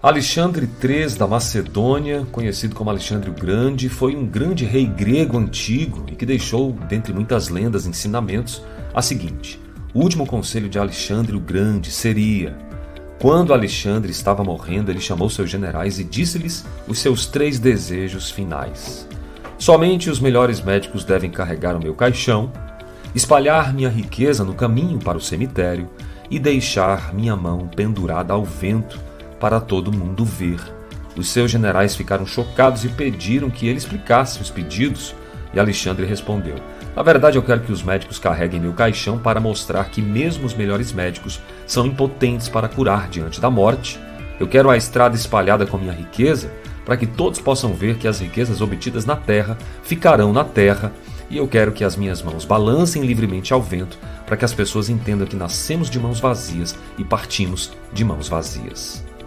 Alexandre III da Macedônia, conhecido como Alexandre o Grande, foi um grande rei grego antigo e que deixou, dentre muitas lendas e ensinamentos, a seguinte: o último conselho de Alexandre o Grande seria: quando Alexandre estava morrendo, ele chamou seus generais e disse-lhes os seus três desejos finais. Somente os melhores médicos devem carregar o meu caixão, espalhar minha riqueza no caminho para o cemitério e deixar minha mão pendurada ao vento para todo mundo ver. Os seus generais ficaram chocados e pediram que ele explicasse os pedidos, e Alexandre respondeu: Na verdade, eu quero que os médicos carreguem meu caixão para mostrar que, mesmo os melhores médicos, são impotentes para curar diante da morte. Eu quero a estrada espalhada com minha riqueza, para que todos possam ver que as riquezas obtidas na terra ficarão na terra, e eu quero que as minhas mãos balancem livremente ao vento, para que as pessoas entendam que nascemos de mãos vazias e partimos de mãos vazias.